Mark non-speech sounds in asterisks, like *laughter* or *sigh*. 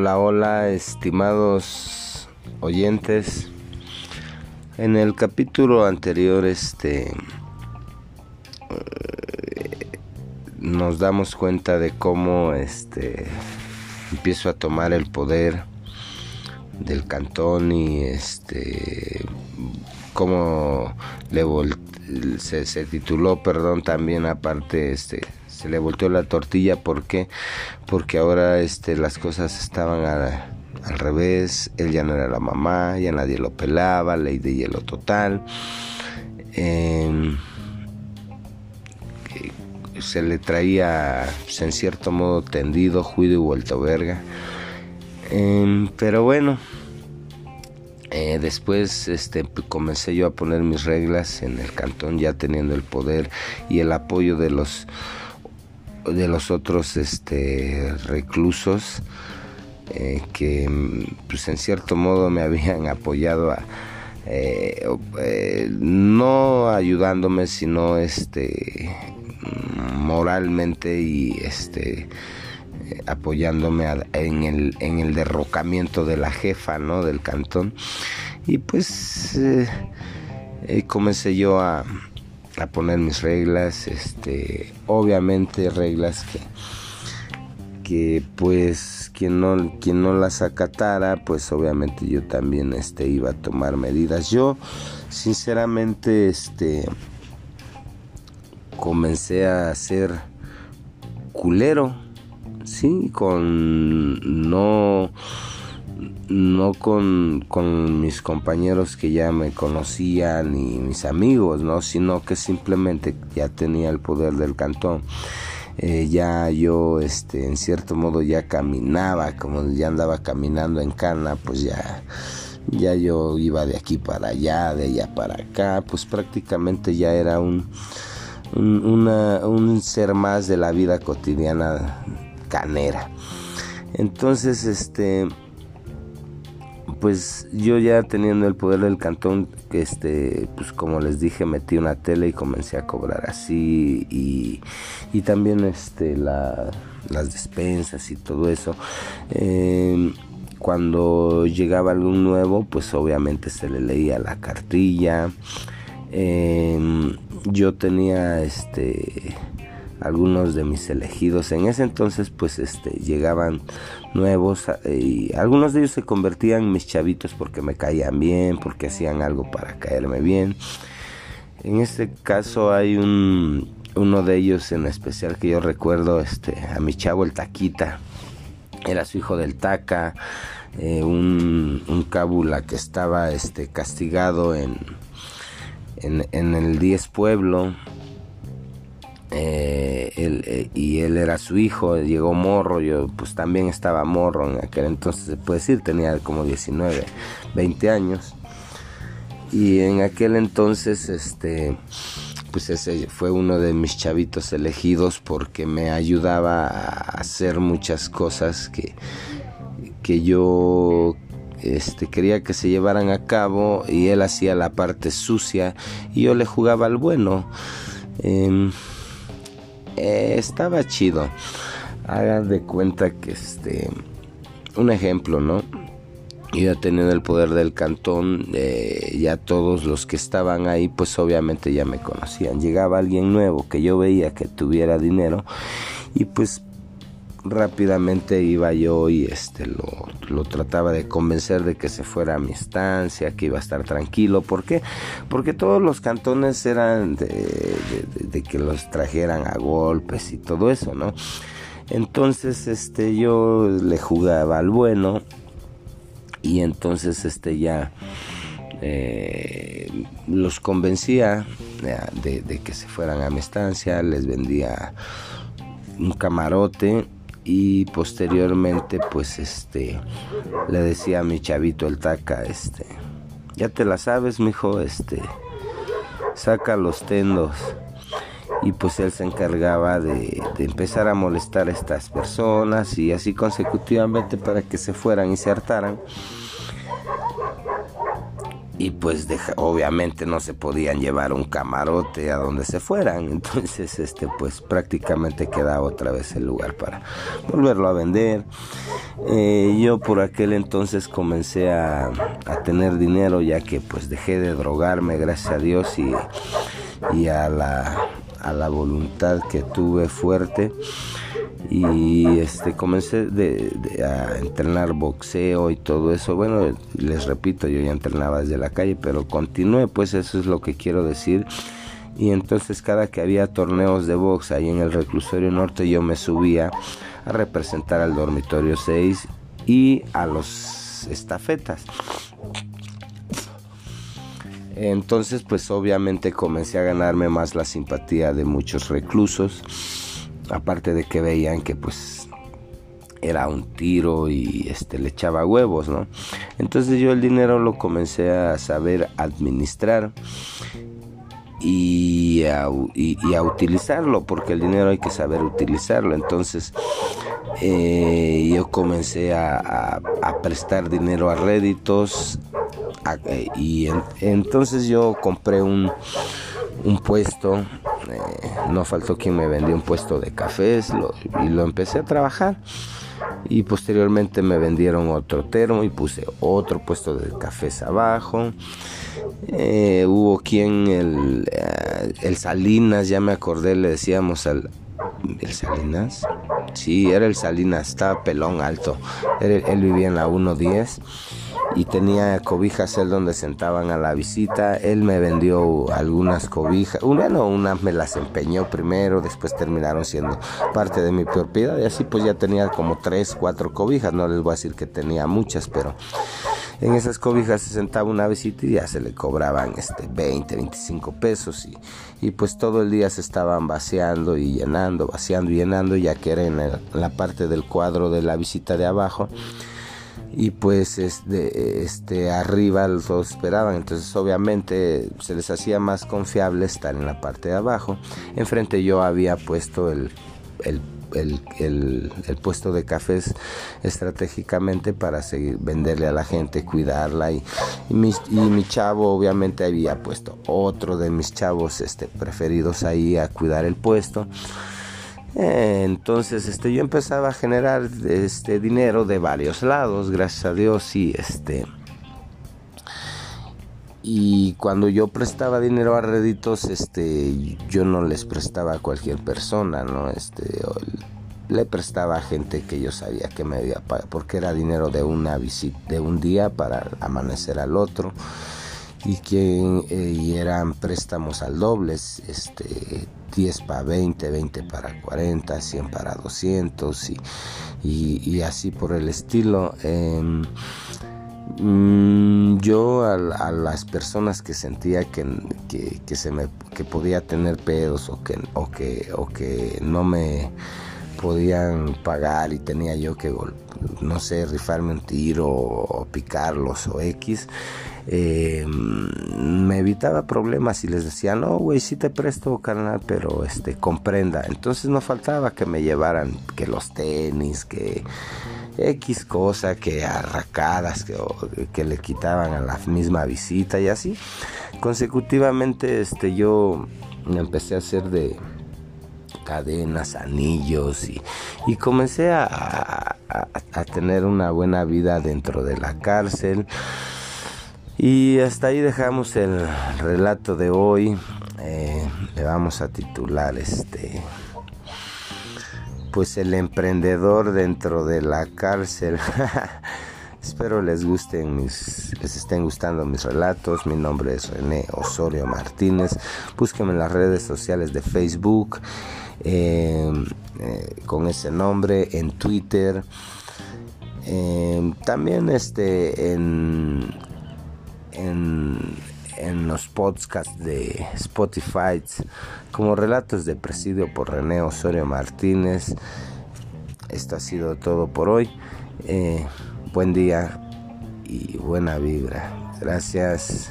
Hola, hola, estimados oyentes. En el capítulo anterior, este, eh, nos damos cuenta de cómo, este, empiezo a tomar el poder del cantón y, este, cómo le se, se tituló, perdón, también aparte, este, se le volteó la tortilla porque porque ahora este las cosas estaban al revés él ya no era la mamá ya nadie lo pelaba ley de hielo total em, se le traía pues, en cierto modo tendido juido y vuelto verga. Em, pero bueno eh, después este, comencé yo a poner mis reglas en el cantón ya teniendo el poder y el apoyo de los de los otros este, reclusos eh, que pues en cierto modo me habían apoyado a, eh, eh, no ayudándome sino este moralmente y este apoyándome en, el, en el derrocamiento de la jefa ¿no? del cantón y pues comencé yo a, a poner mis reglas, este, obviamente reglas que, que pues quien no, quien no las acatara, pues obviamente yo también este, iba a tomar medidas. Yo sinceramente este, comencé a ser culero, sí, con no no con, mis compañeros que ya me conocían y mis amigos, ¿no? sino que simplemente ya tenía el poder del cantón. Eh, ya yo este en cierto modo ya caminaba como ya andaba caminando en cana pues ya ya yo iba de aquí para allá de allá para acá pues prácticamente ya era un un, un ser más de la vida cotidiana canera entonces este pues yo ya teniendo el poder del cantón, este, pues como les dije, metí una tele y comencé a cobrar así y, y también este, la, las despensas y todo eso. Em, cuando llegaba algún nuevo, pues obviamente se le leía la cartilla. Em, yo tenía este algunos de mis elegidos. En ese entonces pues este llegaban nuevos y algunos de ellos se convertían en mis chavitos porque me caían bien porque hacían algo para caerme bien. En este caso hay un uno de ellos en especial que yo recuerdo este a mi chavo el taquita. Era su hijo del taca eh, un, un cábula que estaba este castigado en, en el 10 pueblo eh, él, eh, y él era su hijo, llegó morro, yo pues también estaba morro en aquel entonces, se puede decir, tenía como 19, 20 años. Y en aquel entonces, este, pues ese fue uno de mis chavitos elegidos porque me ayudaba a hacer muchas cosas que, que yo este, quería que se llevaran a cabo y él hacía la parte sucia y yo le jugaba al bueno. Em, eh, estaba chido. Hagan de cuenta que este, un ejemplo, ¿no? Ya teniendo el poder del cantón, eh, ya todos los que estaban ahí, pues obviamente ya me conocían. Llegaba alguien nuevo que yo veía que tuviera dinero y pues rápidamente iba yo y este lo, trataba de convencer de que se fuera a mi estancia, que iba a estar tranquilo. ¿Por qué? Porque todos los cantones eran de, que los trajeran a golpes y todo eso, ¿no? Entonces, este, yo le jugaba al bueno y entonces, este, ya eh, los convencía de, de que se fueran a mi estancia, les vendía un camarote y posteriormente pues este le decía a mi chavito el taca este ya te la sabes mijo este saca los tendos y pues él se encargaba de, empezar a molestar a estas personas y así consecutivamente para que se fueran y se hartaran y pues obviamente no se podían llevar un camarote a donde se fueran. *laughs* Entonces este pues prácticamente quedaba otra vez el lugar para volverlo a vender. Eh, yo por aquel entonces comencé a, tener dinero ya que pues dejé de drogarme gracias a Dios y, y a la a la voluntad que tuve fuerte y este comencé de, a entrenar boxeo y todo eso. Bueno les repito yo ya entrenaba desde la calle pero continué pues eso es lo que quiero decir. Y entonces cada que había torneos de box ahí en el reclusorio norte yo me subía a representar al dormitorio 6 y a los estafetas. Entonces pues obviamente comencé a ganarme más la simpatía de muchos reclusos aparte de que veían que pues era un tiro y este le echaba huevos, ¿no? Entonces yo el dinero lo comencé a saber administrar y a, utilizarlo, porque el dinero hay que saber utilizarlo. Entonces eh, yo comencé a, prestar dinero a réditos y entonces yo compré un, un puesto eh, no faltó quien me vendió un puesto de cafés y lo empecé a trabajar. Y posteriormente me vendieron otro termo y puse otro puesto de cafés abajo. Eh, hubo quien, el, eh, el Salinas, ya me acordé, le decíamos al, el Salinas. Sí, era el Salinas, estaba pelón alto. Él, vivía en la 110 y tenía cobijas él donde sentaban a la visita. Él me vendió algunas cobijas. Bueno, unas me las empeñó primero, después terminaron siendo parte de mi propiedad y así pues ya tenía como tres, cuatro cobijas. No les voy a decir que tenía muchas, pero en esas cobijas se sentaba una visita y ya se le cobraban este 20, 25 pesos y, y pues todo el día se estaban vaciando y llenando, vaciando y llenando ya que era en la parte del cuadro de la visita de abajo y pues este, este arriba todos esperaban. Entonces obviamente se les hacía más confiable estar en la parte de abajo. Enfrente yo había puesto el, el, el, puesto de cafés estratégicamente para seguir venderle a la gente cuidarla. Y, y, mi, y mi chavo obviamente había puesto otro de mis chavos este preferidos ahí a cuidar el puesto entonces, este, yo empezaba a generar este dinero de varios lados, gracias a Dios, y este. Y cuando yo prestaba dinero a réditos, este, yo no les prestaba a cualquier persona, ¿no? Este, le prestaba a gente que yo sabía que me iba a porque era dinero de una visita, de un día para amanecer al otro y que eh, eran préstamos al doble, este 10 para 20, 20 para 40, 100 para 200 y, y, así por el estilo. Mm, yo a, las personas que sentía que, que, se me, que podía tener pedos o que, o que, o que no me podían pagar y tenía yo que, no sé, rifarme un tiro o picarlos o X, eh, me evitaba problemas y les decía, no, güey, sí te presto, carnal, pero este, comprenda. Entonces no faltaba que me llevaran que los tenis, que X cosa, que arracadas, que, que le quitaban a la misma visita y así. Consecutivamente, este, yo empecé a hacer de cadenas, anillos y, y comencé a, a, tener una buena vida dentro de la cárcel. Y hasta ahí dejamos el relato de hoy. Eh, le vamos a titular este. Pues el emprendedor dentro de la cárcel. *laughs* Espero les gusten mis, les estén gustando mis relatos. Mi nombre es René Osorio Martínez. Búsquenme en las redes sociales de Facebook eh, eh, con ese nombre, en Twitter. también este en los podcasts de Spotify como Relatos de Presidio por René Osorio Martínez. Esto ha sido todo por hoy. Eh, buen día y buena vibra. Gracias.